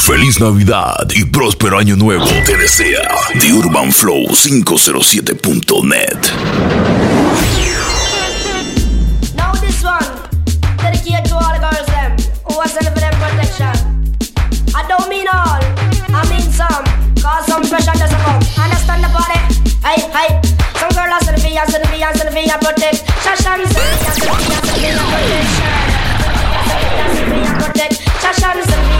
Feliz Navidad y próspero año nuevo te desea The Urban Flow 507.net. Now this one, dedicated to all the girls them who are them protection. I don't mean all, I mean some, cause some pressure doesn't come. Understand the party? Hey, hey. Some girl are sending for you, protect. Shashan, sending for you, protection. For you, protect. Shashan, sending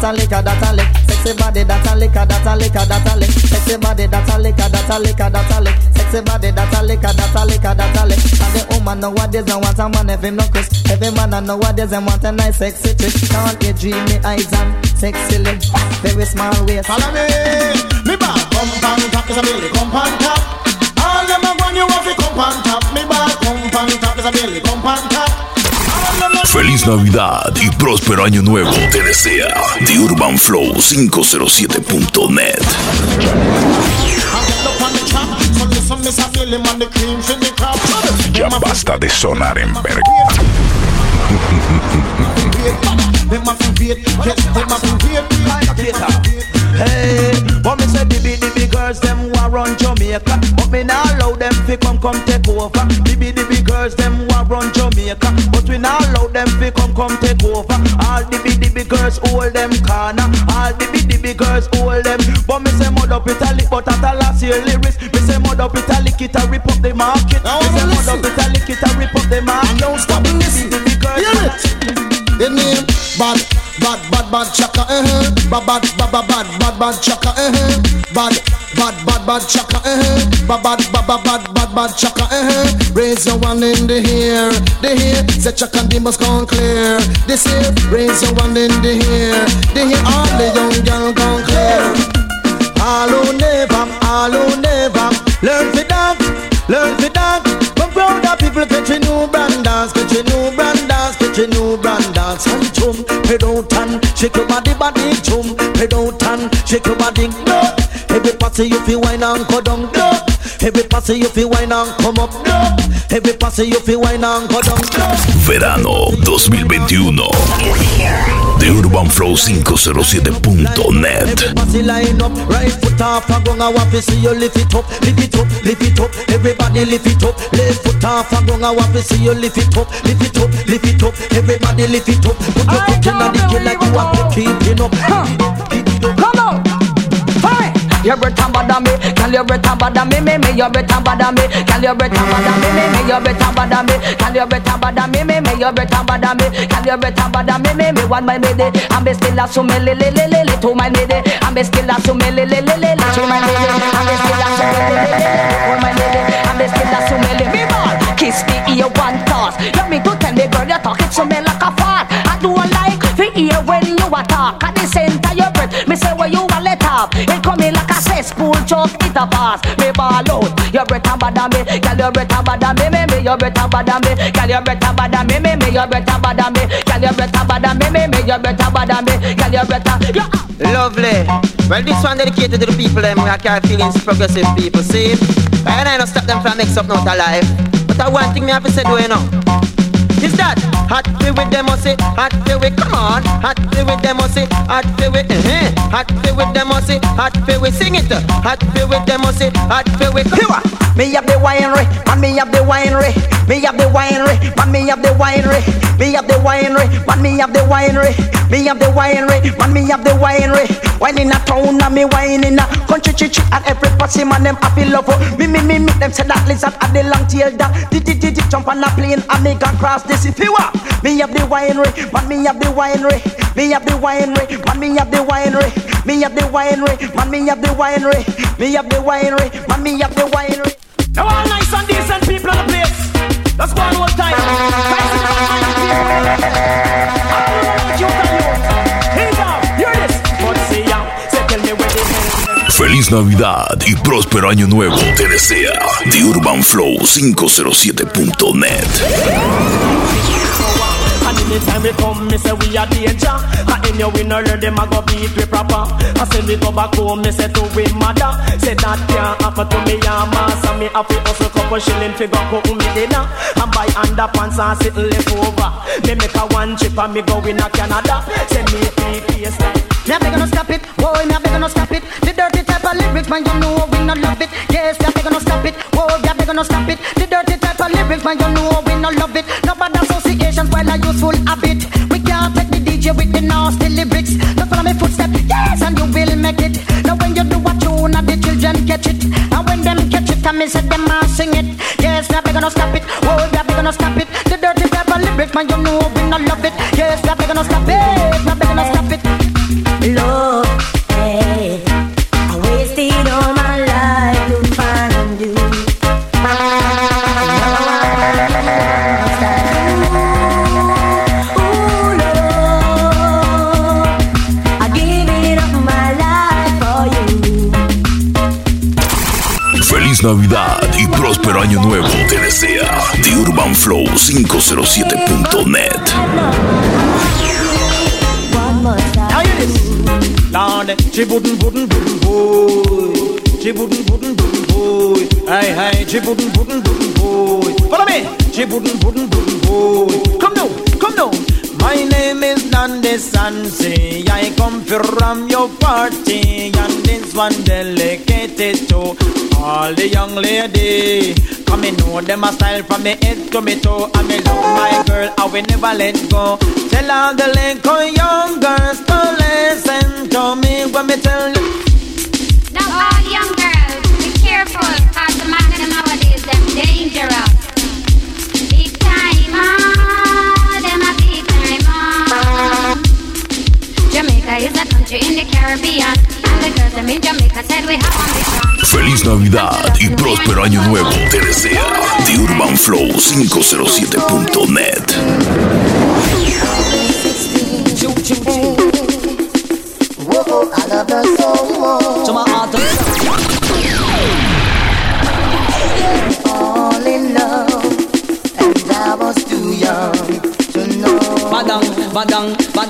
that a liquor, that a lick. Sexy body that a liquor, that a liquor, that a lick. Sexy body that a liquor, that a liquor, that a lick. Sexy body that a liquor, that a liquor, that a lick. And the woman nowadays don't want a man if him no Chris. Every man a nowadays them want a nice sexy chick. Can't dreamy eyes and sexy lips, very small waist. Follow me, me bad come on top is a belly come on top. All them a want you want to come on top. Me bad come on top is a belly come on top. Feliz Navidad y próspero año nuevo te desea The Urban Flow 507.net. Ya basta de sonar en verga. Hey, but me say the big, the big girls them who a run Jamaica, but me not allow them fi come come take over. The big girls them who a run Jamaica, but we not allow them fi come come take over. All the the big girls hold them corner, all the the big girls hold them. But me say mud up Italy, but at the last year lyrics, me say mud up Italy, it a rip up the market. Now Me say mud up Italy, it a rip up the market. Don't stop big, listen. girls. Hear it. The name bad, bad, bad, bad chaka, eh eh. Bad, bad, bad, bad, bad, bad, bad chaka, eh eh. Bad, bad, chaka, eh eh. Bad, bad, bad, bad, bad, bad, bad chaka, eh eh. Raise your one in the air, the air. Say chaka must gone clear. This here, raise your one in the air, the air. All the young girl gone clear. All who never, all who never Learn for that, learn for that Come proud of people catch a new brand dance Catch a new brand dance, catch a new brand dance And chum, head out and shake your body, body Chum, head out and shake your body no. Every party you feel wine and go down no. Every party you feel wine and come up no. Every party you feel wine and go down no. Verano 2021. The Urban Flow 507.net. Everybody line up, right foot off, I go I want to see you lift it up, lift it up, lift it up. Everybody lift it up, left foot off, I go I want to see you lift it up, lift it up, lift it up. Everybody lift it up, put your foot in the dick like you want to keep it up. Keep You better bother me, girl. You better bother me, me, me. You better bother me, girl. You better bother me, me, me. You better bother me, girl. You better bother me, me, me. You better bother me, girl. You better bother me, me, me. One my lady, I'm be still a sume li li li li li. Two my lady, I'm be still a sume li li li li li. Three my lady, I'm be still a sume li li li li. Four lady, I'm be still a sume li. Me ball, kiss the ear one toss. You me to tell me, girl, you talk to me like a fart. I do like the ear when you a talk. At the center your breath, me say where you a let off. It a cesspool, just it a pass. Me ball out, you better bother me, girl, you better bother me, me, me, you better bother me, girl, you better bother me, me, me, you better bother me, girl, you better bother me, me, me, you better bother me, girl, you better. Ah. Lovely. Well, this one dedicated to the people them who carry feelings progressive people. See, and I don't stop them from mix up not alive. But I one thing me have to say, do you know? Is that hot feel with them say hot feel with come on hot feel with them say hot feel with uh-huh. hot feel with them say hot feel with sing it hot feel with them say hot feel with come on. Me have the winery, man me have the winery. Me have the winery, man me have the winery. Me have the winery, man me have the winery. Me have the winery, man me have the winery. Wine in a town and me wine in a country chichi and every pussy man them happy love. Me me me me them say that lizard at the long tail that. Did did did jump on a plane and me can cross this if you want. Me have the winery, man, me have the winery. Me have the winery, man, me have the winery. Me have Feliz Navidad y próspero año nuevo te desea The Urban Flow 507.net. And anytime we come, me say we are danger. And in your winner, them a go beat we proper. I say me go back home, me say to we mother. Say that can't happen to me, yeah, master. Me have to hustle couple shilling fi go cook me dinner. And buy underpants and sit left over. Me make a one trip and me go in a Canada. Say me PPS like. Me a beg no stop it, boy, me a beg no stop it. The dirty type of lyrics, man, you know we no love it. Yes, me beg no stop it, boy, me beg no stop it. The dirty type of lyrics, man, you know it, I me say them a sing it. Yes, me a gonna stop it, boy, me a gonna stop it. The dirty of lyrics, man, you know we no love it. Yes, me a gonna stop it, me Navidad y próspero año nuevo te desea The Urban Flow 507.net. One more time. Now hear this. Lord, she wouldn't, wouldn't, wouldn't, boy. She wouldn't, wouldn't, wouldn't, boy. Hey, hey, she wouldn't, wouldn't, wouldn't, boy. Follow me. She wouldn't, wouldn't, wouldn't, boy. Come now, come now. My name is Nande Sansi. I come from your party, and this one dedicated to all the young lady. Come in, know them a style from me head to me toe. And me love my girl, I will never let go. Tell all the little young girls to listen to me when me tell them. Feliz Navidad y próspero año nuevo te desea The Urban Flow 507.net.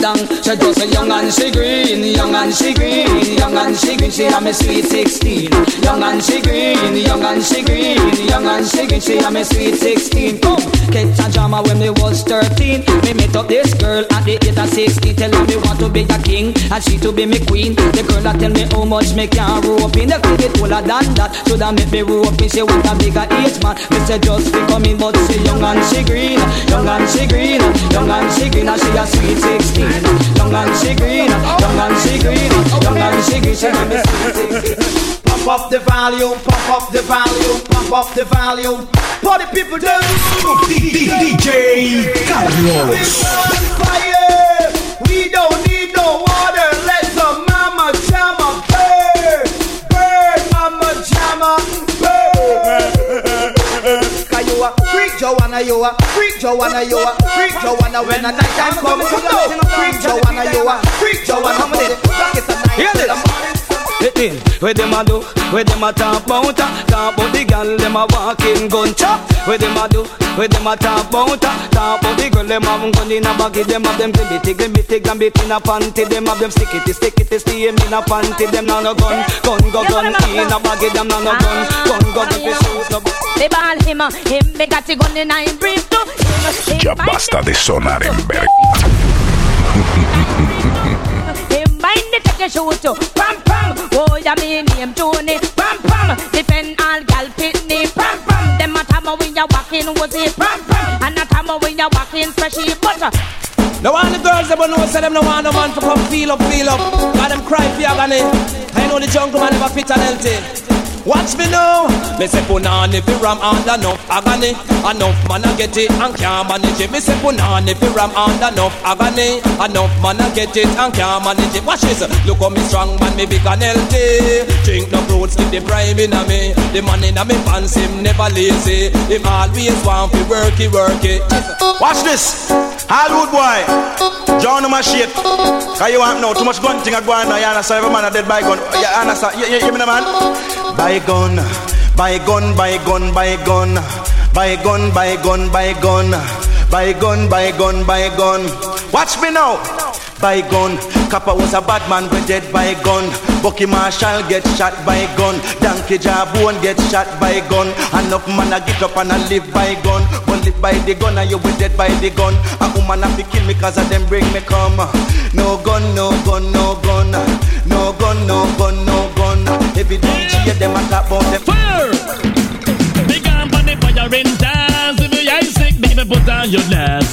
badang. She just a young and she green, young and she green, young and she green. She a me sweet sixteen. Young and she green, young and she green, young and she green. She a me sweet sixteen. Come, catch a drama when me was thirteen. Me met up this girl at the age of sixteen. Tell her me want to be a king and she to be me queen. The girl that tell me how much me can rope in. The could be taller than that. Should I make me rope in? She want a bigger age man. Me say just be coming, but she young and she green, young and she green, young and she green. And she a sweet sixteen. Young and she green, young and she green, young and she green. She a me sweet. Pump up the volume, pump up the volume, pump up the volume. Party people do. DJ Carlos. fire. We don't need no water. Let the mama jama burn. Burn, mama jama burn. Cause you a freak Joanna, you a freak Joanna, you a freak Joanna. When the night time come, come down. Freak Joanna, you a freak Joanna. With it. Rock it tonight. Hear this. Morning sun. In, where them a do, where them a talk bout uh, Talk bout the girl, them a walking gun chop. Where them a do, where them a talk bout uh, Talk bout the girl, them have gun in a baggy Them have them glimity, glimity, gambit in a panty Them have them stickity, stickity, steam in a panty Them now no gun, gun go gun in a baggy Them now no gun, gun go gun fi shoot no They ball him, him me got the gun in him brief too. Ya basta de sonar en verga. Mind the take a shoot too. Pam pam, oh ya me name Tony. Pam pam, defend all gal pitney. Pam pam, them a time when you walking was it. Pam pam, and a time when you walking freshy butter. Uh, now all the girls that know say them no want no man to come feel up, feel up. Got them cry for agony. I know the jungle man never fit and healthy. Watch me now. Me say punani fi ram under enough agony. Enough man a get it and can't manage it. Me say punani fi ram under enough agony. Enough man a get it and can't manage it. Watch this. Look how me strong man, me big and healthy. Drink no fruits, keep the prime in a me. The man in a me pants, him never lazy. Him always want fi work it, work it. Watch this. Hollywood boy. Know my shit. Cause you want know too much gun thing I go on now. You understand? Every man a dead by gun. You understand? You, you, you hear me, the man? Buy gun, buy gun, buy gun, buy gun, buy gun, buy gun, buy gun, buy gun, buy gun. Watch me now. By gun, Kappa was a bad man, we dead by gun. Bucky Marshall get shot by gun. Donkey Jabone get shot by gun. Enough man a get up and a live by gun. But live by the gun and you will dead by the gun. A woman have to kill me cause of them bring me come.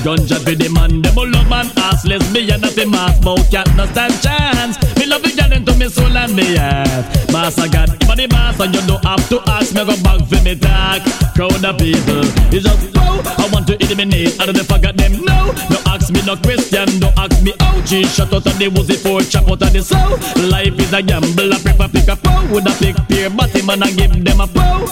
Gunshot for the man, them all love man ass. Lesbian at the mass, but can't no stand chance. Me love the girl into me soul and me heart. Master God, if the master, you don't have to ask me go back for me talk. Crowd of people, it's just flow. I want to eliminate all of the forgot them. No, no ask me no question, don't ask me oh, how. G shut out of the woozy for chop out of the soul. Life is a gamble, I prefer pick a foe. Would I pick peer bottom and I give them a foe?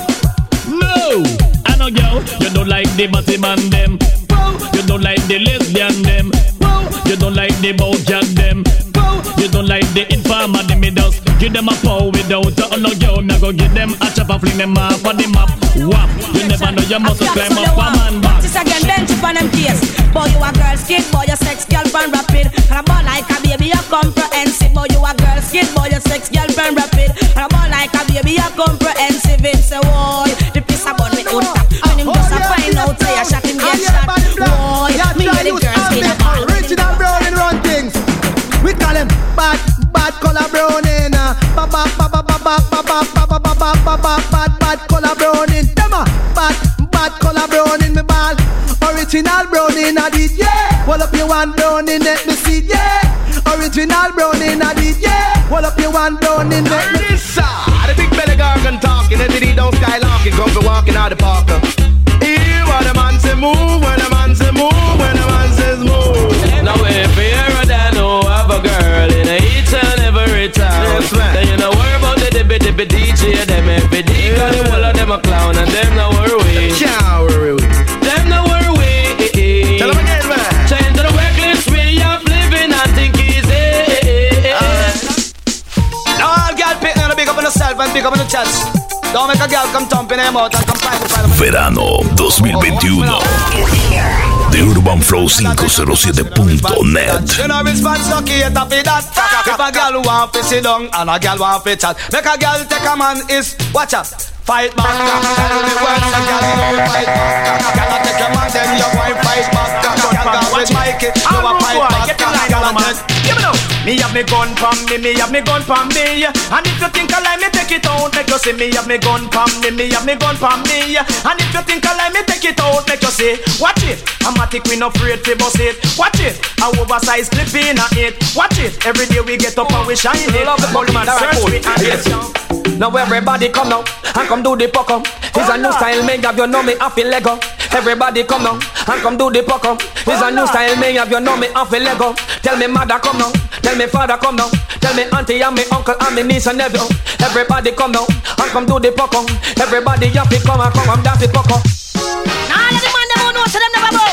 No, I know yo, you don't like the bottom man them. You like the lesbian them. Whoa, you don't like the bojan them. Whoa, you don't like the informer them. Me just give them a pow without a oh, no yo. Me go give them a chop and fling them off on the map. Wap, you never know you must climb up a man back. Practice again, bench on them case. Boy, you a girl skid, boy, you sex girlfriend rapid. And a boy like a baby, you comprehensive. Boy, you a girl skid, boy, you sex girlfriend rapid. And a boy like a baby, you comprehensive. It's a boy, bad, bad, bad, bad, bad, bad, bad, bad, bad, color Browning. Them a bad, bad color Browning. Me ball. Original Browning I did, yeah. Well up you one Browning, let me see, yeah. Original Browning I did, yeah. Well up you one Browning, let me ah, the big belly gargan talking, and the D don't skylarking, come for walking out the park. Hear what the man say move, when the man say the dippy dippy DJ Them every day Cause the whole of them a clown and them no worry. Can't worry Them no worry Tell 'em again, man. Change to the reckless way of living I think easy Now all girl pick now big up on yourself and big up on your chest. Don't make a girl come thumping them out and come find the find Verano 2021 de UrbanFlow507.net. You know response lucky it up that. If a girl want to sit down and a girl want to chat, make a girl take a man is watch out. Fight back, tell me what's a girl you fight back. Girl take a man then you fight back. Girl go with Mikey, you a fight back. Girl take, give me have me gun pon me, me have me gun pon me. And if you think I lie, me take it out, make you see. Me have me gun pon me, me have me gun pon me. And if you think I lie, me take it out, make you see. Watch it, I'm a tick, we no afraid to bust it. Watch it, a oversized clip in a it. Watch it, every day we get up and we shine it. Love the Police man, search we and get down. Now everybody come now and come do the puck up. It's a new style, me have you know me off the Lego. Everybody come now and come do the puck up. It's a new style, me have you know me off the Lego. Tell me mother come now, tell me father come now, tell me auntie and me uncle and me niece and nephew. Everybody come now and come do the puck up. Everybody have to come and come and dance the puck up. Now all the man them who know say them never bow.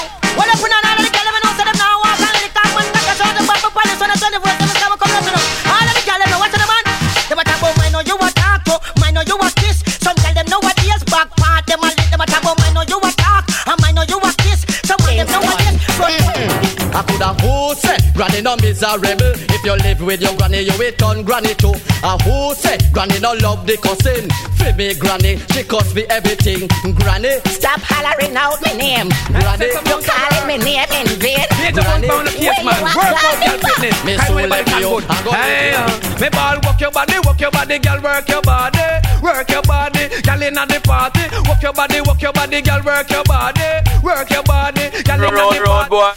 Granny no miserable. If you live with your granny you will turn granny too. A who say granny no love the cousin Fi me granny she cost me everything Granny Stop hollering out my name. Granny You calling me name in vain. Major one pound of case, man. Work out your fitness. Me Kind soul of let can me out go Hey, with uh, me ball work your body, work your body, girl, work your body, work your body, girl inna the party, work your body, work your body, girl, work your body, work your body, girl inna the party. Road, road, boy.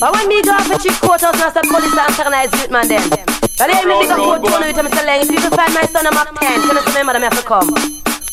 But when me go off a chief courthouse and stop police and organize youth man them. But then me big up court tone with him say If you can find my son I'm up 10, can you remember them have to come?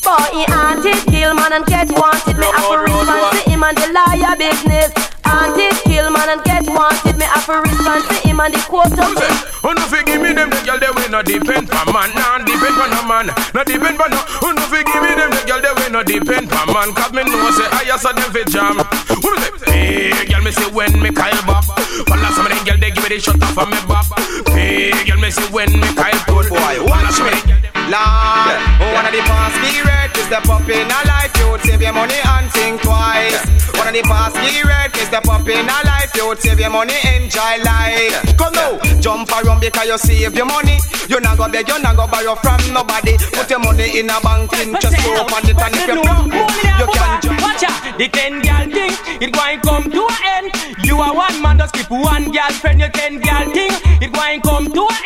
Boy, he haunted, kill man and get wanted. Me have to respond to him and the liar business. Auntie. Kill man and get wanted. Me have to respond to him and the court of it. Who no fi give me them the girl they will not depend for man, nah depend for no man, not depend for no. Who no fi give me them the girl they will not depend for man, 'cause me know say I saw them fi jam. Who no say, hey girl me say when me Kyle bop, well some of them girl they give me the shut off of me bop. Hey girl me say when me Kyle put, boy watch me. Lord, oh, one of the past period is the up in a life, you'd save your money and think twice. One of the past period is the up in a life, you'd save your money, enjoy life. Come now, jump around because you save your money. You're not go beg, you're not go borrow from nobody. Put your money in a bank, in just go up on it and if you you can jump. Watch out, the ten gal thing, it going come to an end. You are one man, just keep one girlfriend. Your ten gal thing, it going come to an end.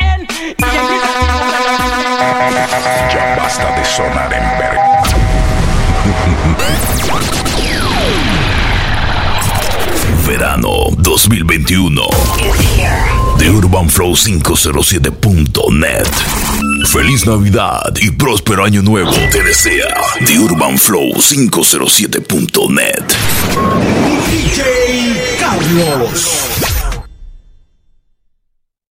Basta de sonar en verga. Verano 2021 de UrbanFlow507.net. Feliz Navidad y próspero año nuevo te desea de UrbanFlow507.net. DJ Carlos.